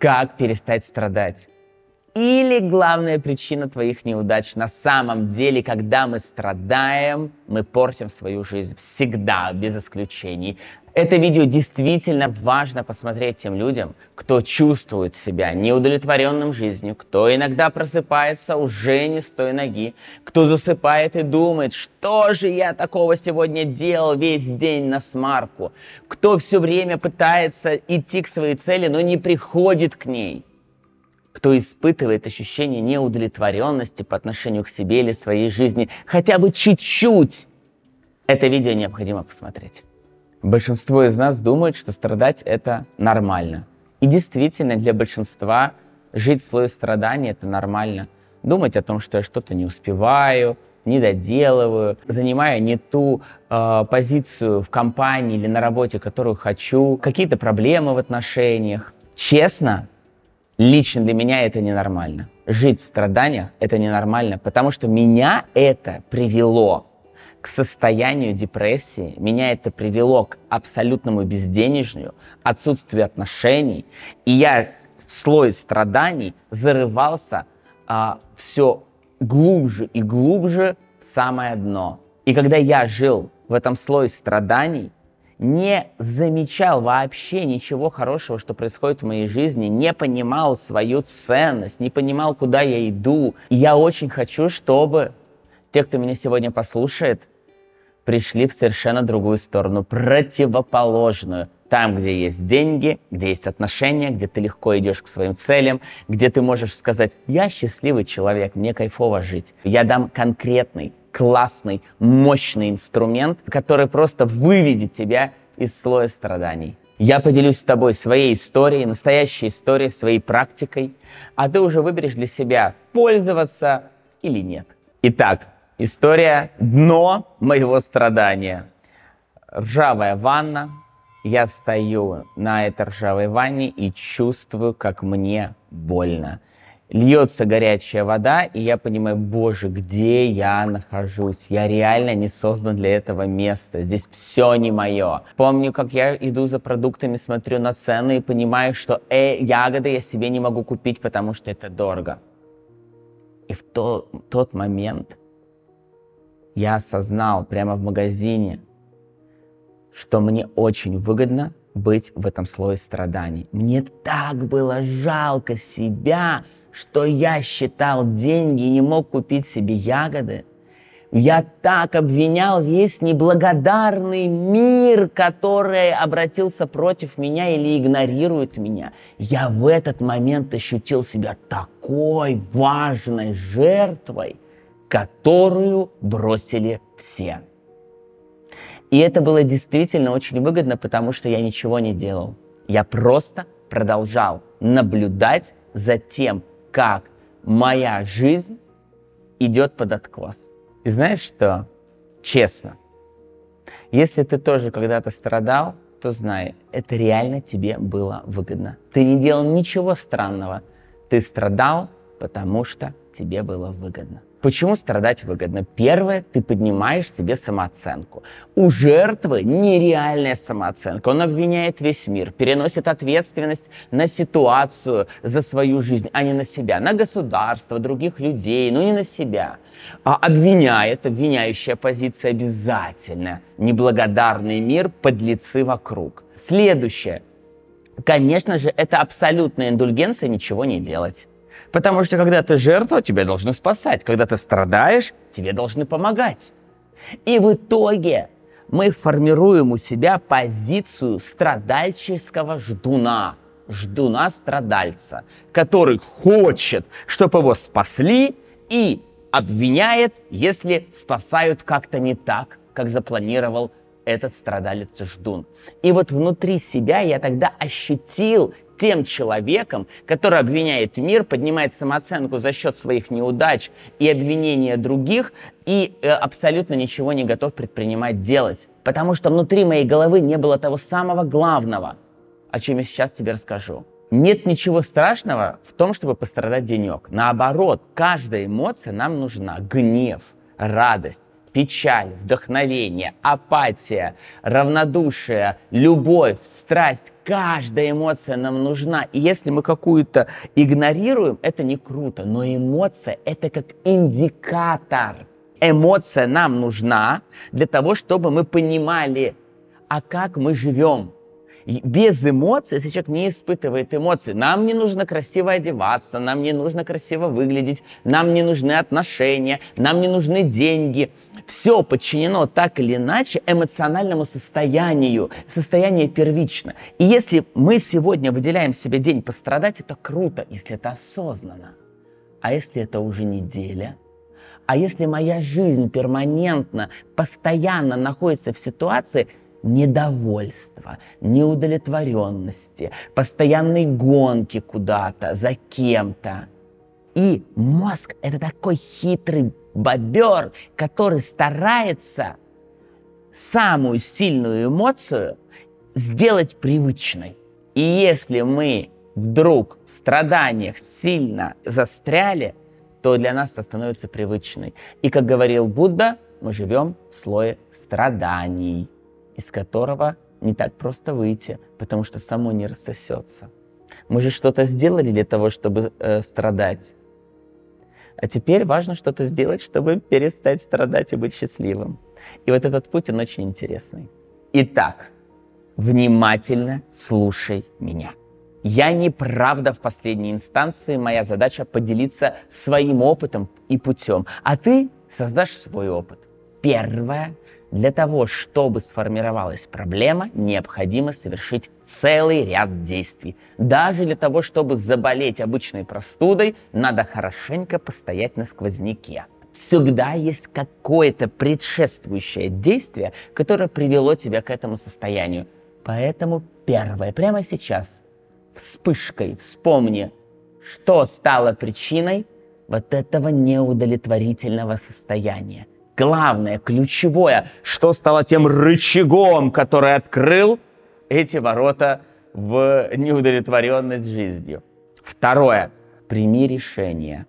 как перестать страдать. Или главная причина твоих неудач на самом деле, когда мы страдаем, мы портим свою жизнь всегда, без исключений. Это видео действительно важно посмотреть тем людям, кто чувствует себя неудовлетворенным жизнью, кто иногда просыпается уже не с той ноги, кто засыпает и думает, что же я такого сегодня делал весь день на смарку, кто все время пытается идти к своей цели, но не приходит к ней, кто испытывает ощущение неудовлетворенности по отношению к себе или своей жизни, хотя бы чуть-чуть, это видео необходимо посмотреть. Большинство из нас думает, что страдать это нормально. И действительно, для большинства жить в слое страданий это нормально. Думать о том, что я что-то не успеваю, не доделываю, занимаю не ту э, позицию в компании или на работе, которую хочу, какие-то проблемы в отношениях. Честно, лично для меня это ненормально. Жить в страданиях это ненормально, потому что меня это привело к состоянию депрессии. Меня это привело к абсолютному безденежью, отсутствию отношений. И я в слой страданий зарывался а, все глубже и глубже в самое дно. И когда я жил в этом слое страданий, не замечал вообще ничего хорошего, что происходит в моей жизни, не понимал свою ценность, не понимал, куда я иду. И я очень хочу, чтобы те, кто меня сегодня послушает, пришли в совершенно другую сторону, противоположную. Там, где есть деньги, где есть отношения, где ты легко идешь к своим целям, где ты можешь сказать, я счастливый человек, мне кайфово жить. Я дам конкретный, классный, мощный инструмент, который просто выведет тебя из слоя страданий. Я поделюсь с тобой своей историей, настоящей историей, своей практикой, а ты уже выберешь для себя, пользоваться или нет. Итак, История дно моего страдания. Ржавая ванна. Я стою на этой ржавой ванне и чувствую, как мне больно. Льется горячая вода, и я понимаю, боже, где я нахожусь? Я реально не создан для этого места. Здесь все не мое. Помню, как я иду за продуктами, смотрю на цены и понимаю, что э, ягоды я себе не могу купить, потому что это дорого. И в то, тот момент я осознал прямо в магазине, что мне очень выгодно быть в этом слое страданий. Мне так было жалко себя, что я считал деньги и не мог купить себе ягоды. Я так обвинял весь неблагодарный мир, который обратился против меня или игнорирует меня. Я в этот момент ощутил себя такой важной жертвой – которую бросили все. И это было действительно очень выгодно, потому что я ничего не делал. Я просто продолжал наблюдать за тем, как моя жизнь идет под откос. И знаешь что? Честно, если ты тоже когда-то страдал, то знай, это реально тебе было выгодно. Ты не делал ничего странного. Ты страдал, потому что тебе было выгодно. Почему страдать выгодно? Первое, ты поднимаешь себе самооценку. У жертвы нереальная самооценка. Он обвиняет весь мир, переносит ответственность на ситуацию за свою жизнь, а не на себя, на государство, других людей, но не на себя. А обвиняет, обвиняющая позиция обязательно. Неблагодарный мир, подлецы вокруг. Следующее. Конечно же, это абсолютная индульгенция ничего не делать. Потому что когда ты жертва, тебя должны спасать. Когда ты страдаешь, тебе должны помогать. И в итоге мы формируем у себя позицию страдальческого ждуна, ждуна-страдальца, который хочет, чтобы его спасли и обвиняет, если спасают как-то не так, как запланировал этот страдалец-ждун. И вот внутри себя я тогда ощутил тем человеком, который обвиняет мир, поднимает самооценку за счет своих неудач и обвинения других и э, абсолютно ничего не готов предпринимать делать. Потому что внутри моей головы не было того самого главного, о чем я сейчас тебе расскажу. Нет ничего страшного в том, чтобы пострадать денек. Наоборот, каждая эмоция нам нужна. Гнев, радость, печаль, вдохновение, апатия, равнодушие, любовь, страсть. Каждая эмоция нам нужна. И если мы какую-то игнорируем, это не круто. Но эмоция — это как индикатор. Эмоция нам нужна для того, чтобы мы понимали, а как мы живем без эмоций, если человек не испытывает эмоций, нам не нужно красиво одеваться, нам не нужно красиво выглядеть, нам не нужны отношения, нам не нужны деньги. Все подчинено так или иначе эмоциональному состоянию. Состояние первично. И если мы сегодня выделяем себе день пострадать, это круто, если это осознанно. А если это уже неделя? А если моя жизнь перманентно, постоянно находится в ситуации, недовольства, неудовлетворенности, постоянной гонки куда-то, за кем-то. И мозг — это такой хитрый бобер, который старается самую сильную эмоцию сделать привычной. И если мы вдруг в страданиях сильно застряли, то для нас это становится привычной. И, как говорил Будда, мы живем в слое страданий из которого не так просто выйти, потому что само не рассосется. Мы же что-то сделали для того, чтобы э, страдать. А теперь важно что-то сделать, чтобы перестать страдать и быть счастливым. И вот этот путь, он очень интересный. Итак, внимательно слушай меня. Я не правда в последней инстанции, моя задача поделиться своим опытом и путем, а ты создашь свой опыт. Первое, для того, чтобы сформировалась проблема, необходимо совершить целый ряд действий. Даже для того, чтобы заболеть обычной простудой, надо хорошенько постоять на сквозняке. Всегда есть какое-то предшествующее действие, которое привело тебя к этому состоянию. Поэтому первое, прямо сейчас, вспышкой вспомни, что стало причиной вот этого неудовлетворительного состояния главное, ключевое, что стало тем рычагом, который открыл эти ворота в неудовлетворенность жизнью. Второе. Прими решение.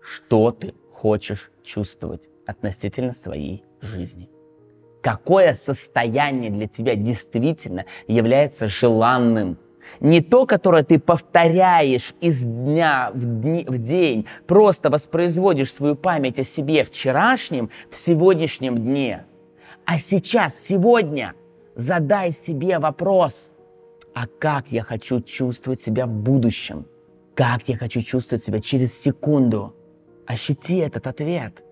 Что ты хочешь чувствовать относительно своей жизни? Какое состояние для тебя действительно является желанным – не то, которое ты повторяешь из дня в, дни, в день, просто воспроизводишь свою память о себе вчерашнем в сегодняшнем дне. А сейчас, сегодня, задай себе вопрос, а как я хочу чувствовать себя в будущем? Как я хочу чувствовать себя через секунду? Ощути этот ответ.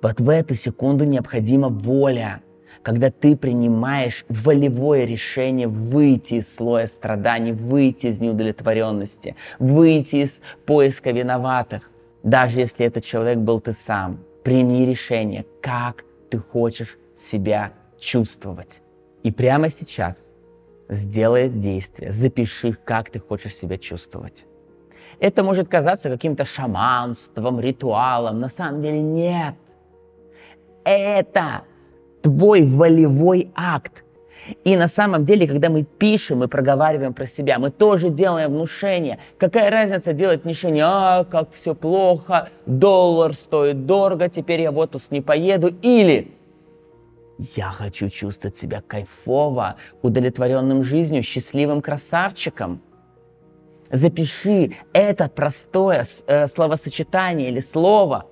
Вот в эту секунду необходима воля – когда ты принимаешь волевое решение выйти из слоя страданий, выйти из неудовлетворенности, выйти из поиска виноватых, даже если этот человек был ты сам. Прими решение, как ты хочешь себя чувствовать. И прямо сейчас сделай действие, запиши, как ты хочешь себя чувствовать. Это может казаться каким-то шаманством, ритуалом. На самом деле нет. Это твой волевой акт. И на самом деле, когда мы пишем и проговариваем про себя, мы тоже делаем внушение. Какая разница делать внушение, а, как все плохо, доллар стоит дорого, теперь я в отпуск не поеду. Или я хочу чувствовать себя кайфово, удовлетворенным жизнью, счастливым красавчиком. Запиши это простое э, словосочетание или слово,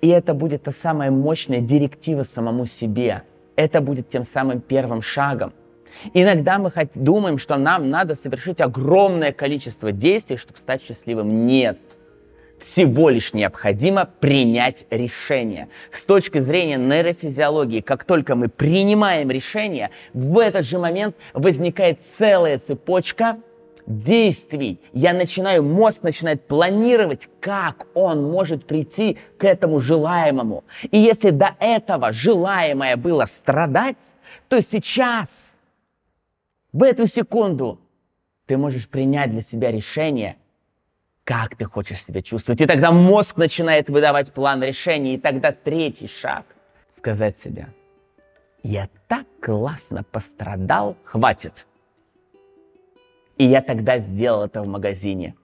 и это будет та самая мощная директива самому себе – это будет тем самым первым шагом. Иногда мы хоть думаем, что нам надо совершить огромное количество действий, чтобы стать счастливым. Нет. Всего лишь необходимо принять решение. С точки зрения нейрофизиологии, как только мы принимаем решение, в этот же момент возникает целая цепочка действий. Я начинаю, мозг начинает планировать, как он может прийти к этому желаемому. И если до этого желаемое было страдать, то сейчас, в эту секунду, ты можешь принять для себя решение, как ты хочешь себя чувствовать. И тогда мозг начинает выдавать план решения. И тогда третий шаг — сказать себе, я так классно пострадал, хватит. И я тогда сделал это в магазине.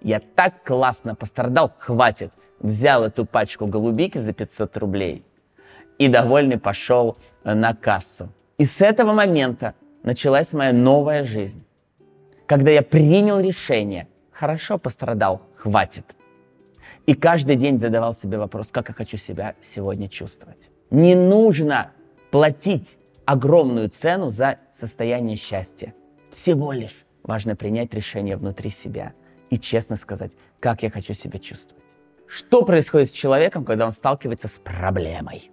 Я так классно пострадал, хватит. взял эту пачку голубики за 500 рублей и довольный пошел на кассу. И с этого момента началась моя новая жизнь. Когда я принял решение, хорошо пострадал, хватит. И каждый день задавал себе вопрос, как я хочу себя сегодня чувствовать. Не нужно платить огромную цену за состояние счастья. Всего лишь важно принять решение внутри себя и честно сказать, как я хочу себя чувствовать. Что происходит с человеком, когда он сталкивается с проблемой?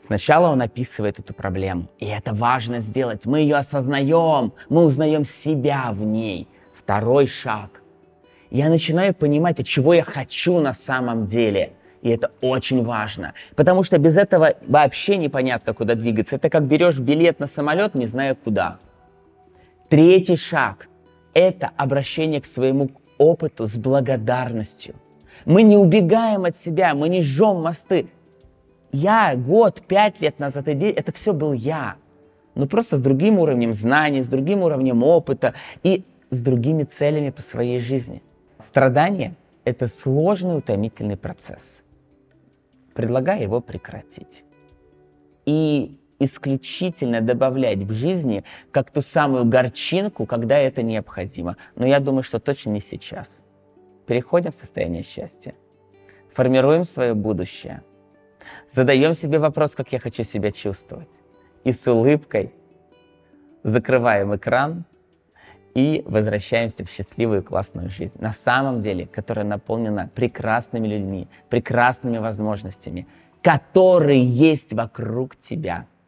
Сначала он описывает эту проблему, и это важно сделать. Мы ее осознаем, мы узнаем себя в ней. Второй шаг. Я начинаю понимать, от чего я хочу на самом деле. И это очень важно, потому что без этого вообще непонятно, куда двигаться. Это как берешь билет на самолет, не зная куда. Третий шаг – это обращение к своему опыту с благодарностью. Мы не убегаем от себя, мы не жжем мосты. Я год, пять лет назад, это все был я. Но просто с другим уровнем знаний, с другим уровнем опыта и с другими целями по своей жизни. Страдание – это сложный утомительный процесс. Предлагаю его прекратить. И исключительно добавлять в жизни как ту самую горчинку, когда это необходимо. Но я думаю, что точно не сейчас. Переходим в состояние счастья. Формируем свое будущее – Задаем себе вопрос, как я хочу себя чувствовать. И с улыбкой закрываем экран и возвращаемся в счастливую классную жизнь. На самом деле, которая наполнена прекрасными людьми, прекрасными возможностями, которые есть вокруг тебя.